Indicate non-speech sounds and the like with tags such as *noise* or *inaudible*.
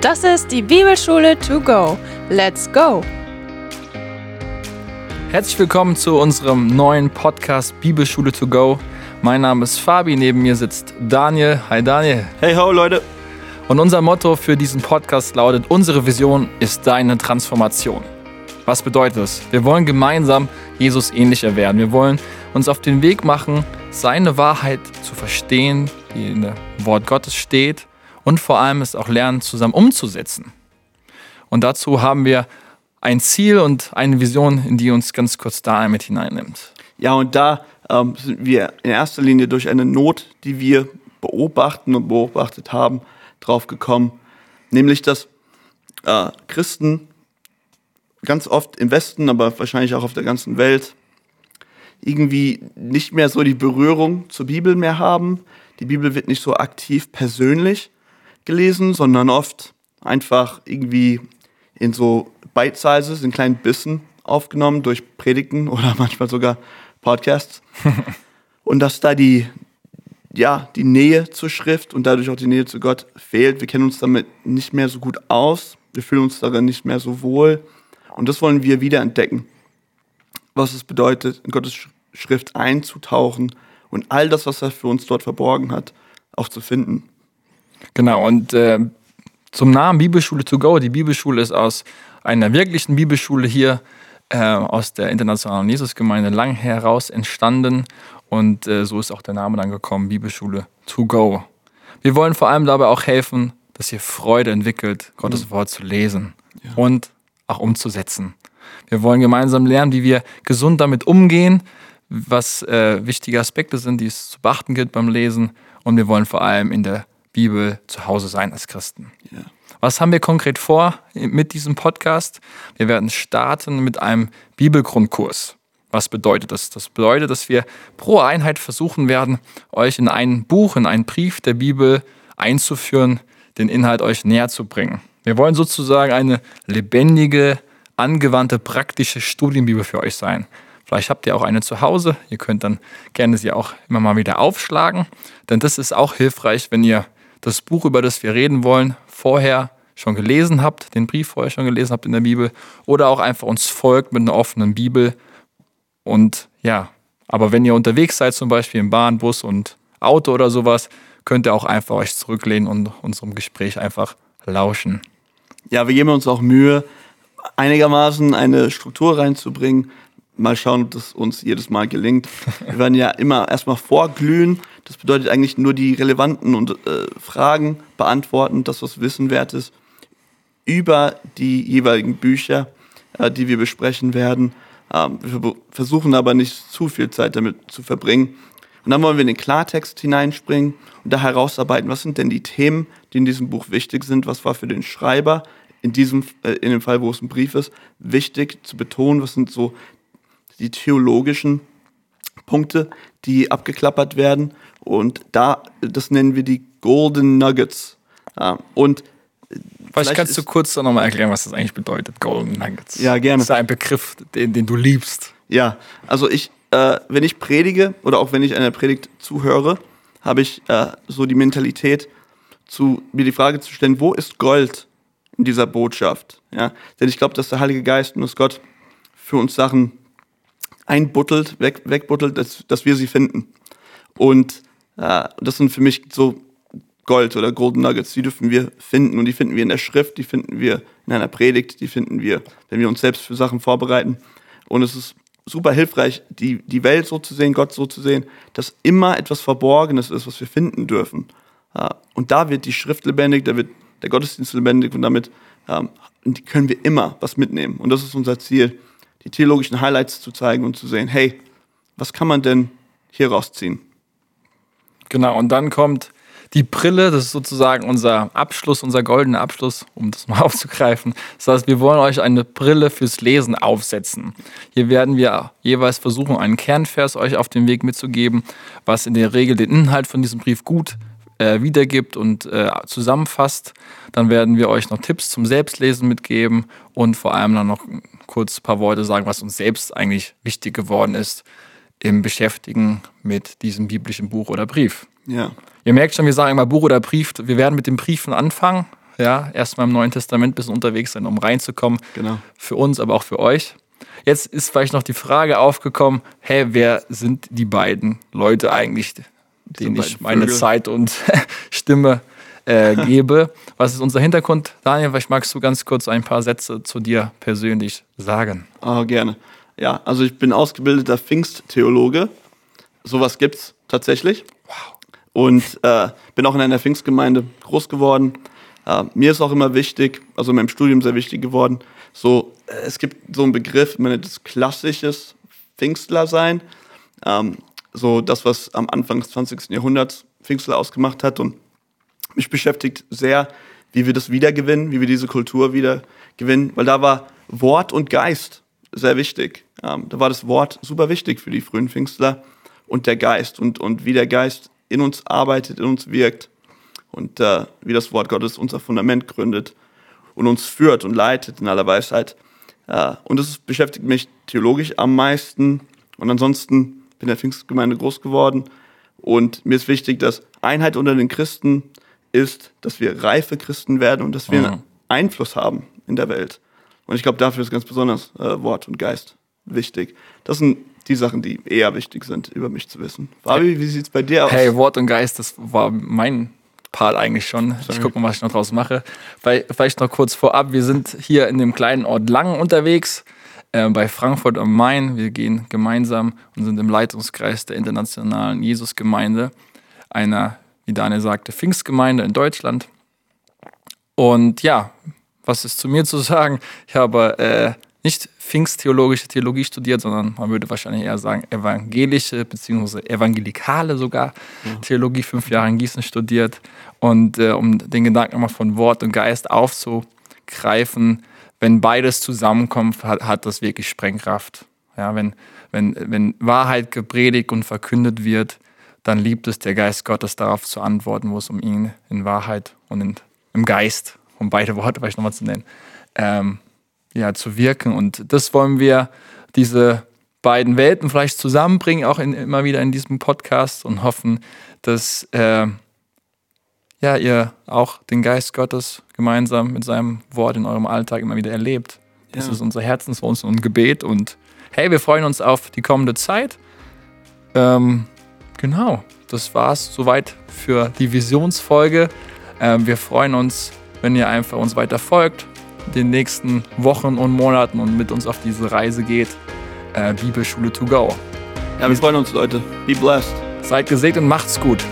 Das ist die Bibelschule to go. Let's go! Herzlich willkommen zu unserem neuen Podcast Bibelschule to go. Mein Name ist Fabi, neben mir sitzt Daniel. Hi Daniel. Hey ho Leute. Und unser Motto für diesen Podcast lautet, unsere Vision ist deine Transformation. Was bedeutet das? Wir wollen gemeinsam Jesus ähnlicher werden. Wir wollen uns auf den Weg machen, seine Wahrheit zu verstehen, die in dem Wort Gottes steht und vor allem es auch lernen, zusammen umzusetzen. Und dazu haben wir ein Ziel und eine Vision, in die uns ganz kurz da mit hineinnimmt. Ja, und da ähm, sind wir in erster Linie durch eine Not, die wir beobachten und beobachtet haben, drauf gekommen. Nämlich, dass äh, Christen ganz oft im Westen, aber wahrscheinlich auch auf der ganzen Welt, irgendwie nicht mehr so die Berührung zur Bibel mehr haben. Die Bibel wird nicht so aktiv persönlich gelesen, sondern oft einfach irgendwie in so Bite-Sizes, in kleinen Bissen aufgenommen durch Predigten *laughs* oder manchmal sogar Podcasts. *laughs* und dass da die, ja, die Nähe zur Schrift und dadurch auch die Nähe zu Gott fehlt. Wir kennen uns damit nicht mehr so gut aus. Wir fühlen uns darin nicht mehr so wohl. Und das wollen wir wieder entdecken. Was es bedeutet, in Gottes Schrift einzutauchen und all das, was er für uns dort verborgen hat, auch zu finden. Genau, und äh, zum Namen Bibelschule to go. Die Bibelschule ist aus einer wirklichen Bibelschule hier äh, aus der Internationalen Jesusgemeinde lang heraus entstanden. Und äh, so ist auch der Name dann gekommen, Bibelschule to go. Wir wollen vor allem dabei auch helfen, dass ihr Freude entwickelt, Gottes mhm. Wort zu lesen ja. und auch umzusetzen. Wir wollen gemeinsam lernen, wie wir gesund damit umgehen, was äh, wichtige Aspekte sind, die es zu beachten gilt beim Lesen. Und wir wollen vor allem in der Bibel zu Hause sein als Christen. Ja. Was haben wir konkret vor mit diesem Podcast? Wir werden starten mit einem Bibelgrundkurs. Was bedeutet das? Das bedeutet, dass wir pro Einheit versuchen werden, euch in ein Buch, in einen Brief der Bibel einzuführen, den Inhalt euch näher zu bringen. Wir wollen sozusagen eine lebendige, angewandte, praktische Studienbibel für euch sein. Vielleicht habt ihr auch eine zu Hause. Ihr könnt dann gerne sie auch immer mal wieder aufschlagen. Denn das ist auch hilfreich, wenn ihr das Buch, über das wir reden wollen, vorher schon gelesen habt, den Brief vorher schon gelesen habt in der Bibel oder auch einfach uns folgt mit einer offenen Bibel. Und ja, aber wenn ihr unterwegs seid, zum Beispiel im Bahn, Bus und Auto oder sowas, könnt ihr auch einfach euch zurücklehnen und unserem Gespräch einfach lauschen. Ja, wir geben uns auch Mühe, einigermaßen eine Struktur reinzubringen, mal schauen, ob das uns jedes Mal gelingt. Wir werden ja immer erstmal vorglühen. Das bedeutet eigentlich nur die relevanten und, äh, Fragen beantworten, das, was wissenwert ist, über die jeweiligen Bücher, äh, die wir besprechen werden. Ähm, wir versuchen aber nicht zu viel Zeit damit zu verbringen. Und dann wollen wir in den Klartext hineinspringen und da herausarbeiten, was sind denn die Themen, die in diesem Buch wichtig sind, was war für den Schreiber in diesem, äh, in dem Fall, wo es ein Brief ist, wichtig zu betonen, was sind so die theologischen Punkte, die abgeklappert werden. Und da, das nennen wir die Golden Nuggets. und Vielleicht kannst du kurz noch mal erklären, was das eigentlich bedeutet, Golden Nuggets. Ja, gerne. Das ist ein Begriff, den, den du liebst. Ja, also ich, äh, wenn ich predige oder auch wenn ich einer Predigt zuhöre, habe ich äh, so die Mentalität, zu, mir die Frage zu stellen, wo ist Gold in dieser Botschaft? Ja? Denn ich glaube, dass der Heilige Geist und dass Gott für uns Sachen einbuttelt, weg, wegbuttelt, dass, dass wir sie finden. Und äh, das sind für mich so Gold oder Golden Nuggets, die dürfen wir finden und die finden wir in der Schrift, die finden wir in einer Predigt, die finden wir, wenn wir uns selbst für Sachen vorbereiten. Und es ist super hilfreich, die, die Welt so zu sehen, Gott so zu sehen, dass immer etwas Verborgenes ist, was wir finden dürfen. Und da wird die Schrift lebendig, da wird der Gottesdienst lebendig und damit ähm, können wir immer was mitnehmen. Und das ist unser Ziel die theologischen Highlights zu zeigen und zu sehen, hey, was kann man denn hier rausziehen? Genau, und dann kommt die Brille, das ist sozusagen unser Abschluss, unser goldener Abschluss, um das mal *laughs* aufzugreifen. Das heißt, wir wollen euch eine Brille fürs Lesen aufsetzen. Hier werden wir jeweils versuchen, einen Kernvers euch auf den Weg mitzugeben, was in der Regel den Inhalt von diesem Brief gut äh, wiedergibt und äh, zusammenfasst. Dann werden wir euch noch Tipps zum Selbstlesen mitgeben und vor allem dann noch kurz ein paar Worte sagen, was uns selbst eigentlich wichtig geworden ist im Beschäftigen mit diesem biblischen Buch oder Brief. Ja. Ihr merkt schon, wir sagen immer Buch oder Brief. Wir werden mit den Briefen anfangen. Ja, erstmal im Neuen Testament ein bisschen unterwegs sein, um reinzukommen. Genau. Für uns, aber auch für euch. Jetzt ist vielleicht noch die Frage aufgekommen: Hey, wer sind die beiden Leute eigentlich, denen ich meine Vögel. Zeit und *laughs* Stimme äh, gebe? Was ist unser Hintergrund? Daniel, vielleicht magst du ganz kurz ein paar Sätze zu dir persönlich sagen. Ah, gerne. Ja, also ich bin ausgebildeter Pfingsttheologe. Sowas gibt's tatsächlich. Wow. Und äh, bin auch in einer Pfingstgemeinde groß geworden. Äh, mir ist auch immer wichtig, also in meinem Studium sehr wichtig geworden, so, äh, es gibt so einen Begriff, man nennt es klassisches Pfingstler sein. Ähm, so das, was am Anfang des 20. Jahrhunderts Pfingstler ausgemacht hat. Und mich beschäftigt sehr, wie wir das wiedergewinnen, wie wir diese Kultur wiedergewinnen, weil da war Wort und Geist sehr wichtig. Ähm, da war das Wort super wichtig für die frühen Pfingstler und der Geist und, und wie der Geist in uns arbeitet, in uns wirkt und äh, wie das Wort Gottes unser Fundament gründet und uns führt und leitet in aller Weisheit. Äh, und das beschäftigt mich theologisch am meisten. Und ansonsten bin in der Pfingstgemeinde groß geworden. Und mir ist wichtig, dass Einheit unter den Christen ist, dass wir reife Christen werden und dass wir Mhm. Einfluss haben in der Welt. Und ich glaube, dafür ist ganz besonders äh, Wort und Geist wichtig. Das sind die Sachen, die eher wichtig sind, über mich zu wissen. Fabi, wie sieht es bei dir aus? Hey, Wort und Geist, das war mein Part eigentlich schon. Ich gucke mal, was ich noch draus mache. Vielleicht noch kurz vorab, wir sind hier in dem kleinen Ort Langen unterwegs, äh, bei Frankfurt am Main. Wir gehen gemeinsam und sind im Leitungskreis der Internationalen Jesusgemeinde, einer, wie Daniel sagte, Pfingstgemeinde in Deutschland. Und ja, was ist zu mir zu sagen? Ich habe äh, nicht pfingsttheologische Theologie studiert, sondern man würde wahrscheinlich eher sagen evangelische bzw. evangelikale sogar Theologie, fünf Jahre in Gießen studiert. Und äh, um den Gedanken mal von Wort und Geist aufzugreifen, wenn beides zusammenkommt, hat, hat das wirklich Sprengkraft. Ja, wenn, wenn, wenn Wahrheit gepredigt und verkündet wird, dann liebt es der Geist Gottes darauf zu antworten, wo es um ihn in Wahrheit und in, im Geist, um beide Worte vielleicht nochmal zu nennen, ähm, ja, zu wirken. Und das wollen wir, diese beiden Welten vielleicht zusammenbringen, auch in, immer wieder in diesem Podcast und hoffen, dass äh, ja, ihr auch den Geist Gottes gemeinsam mit seinem Wort in eurem Alltag immer wieder erlebt. Das Ja. ist unser Herzenswunsch und Gebet. Und hey, wir freuen uns auf die kommende Zeit. Ähm, genau, das war's soweit für die Visionsfolge. Ähm, wir freuen uns, wenn ihr einfach uns weiter folgt, den nächsten Wochen und Monaten und mit uns auf diese Reise geht. Äh, Bibelschule to go. Ja, wir freuen uns, Leute. Be blessed. Seid gesegnet und macht's gut.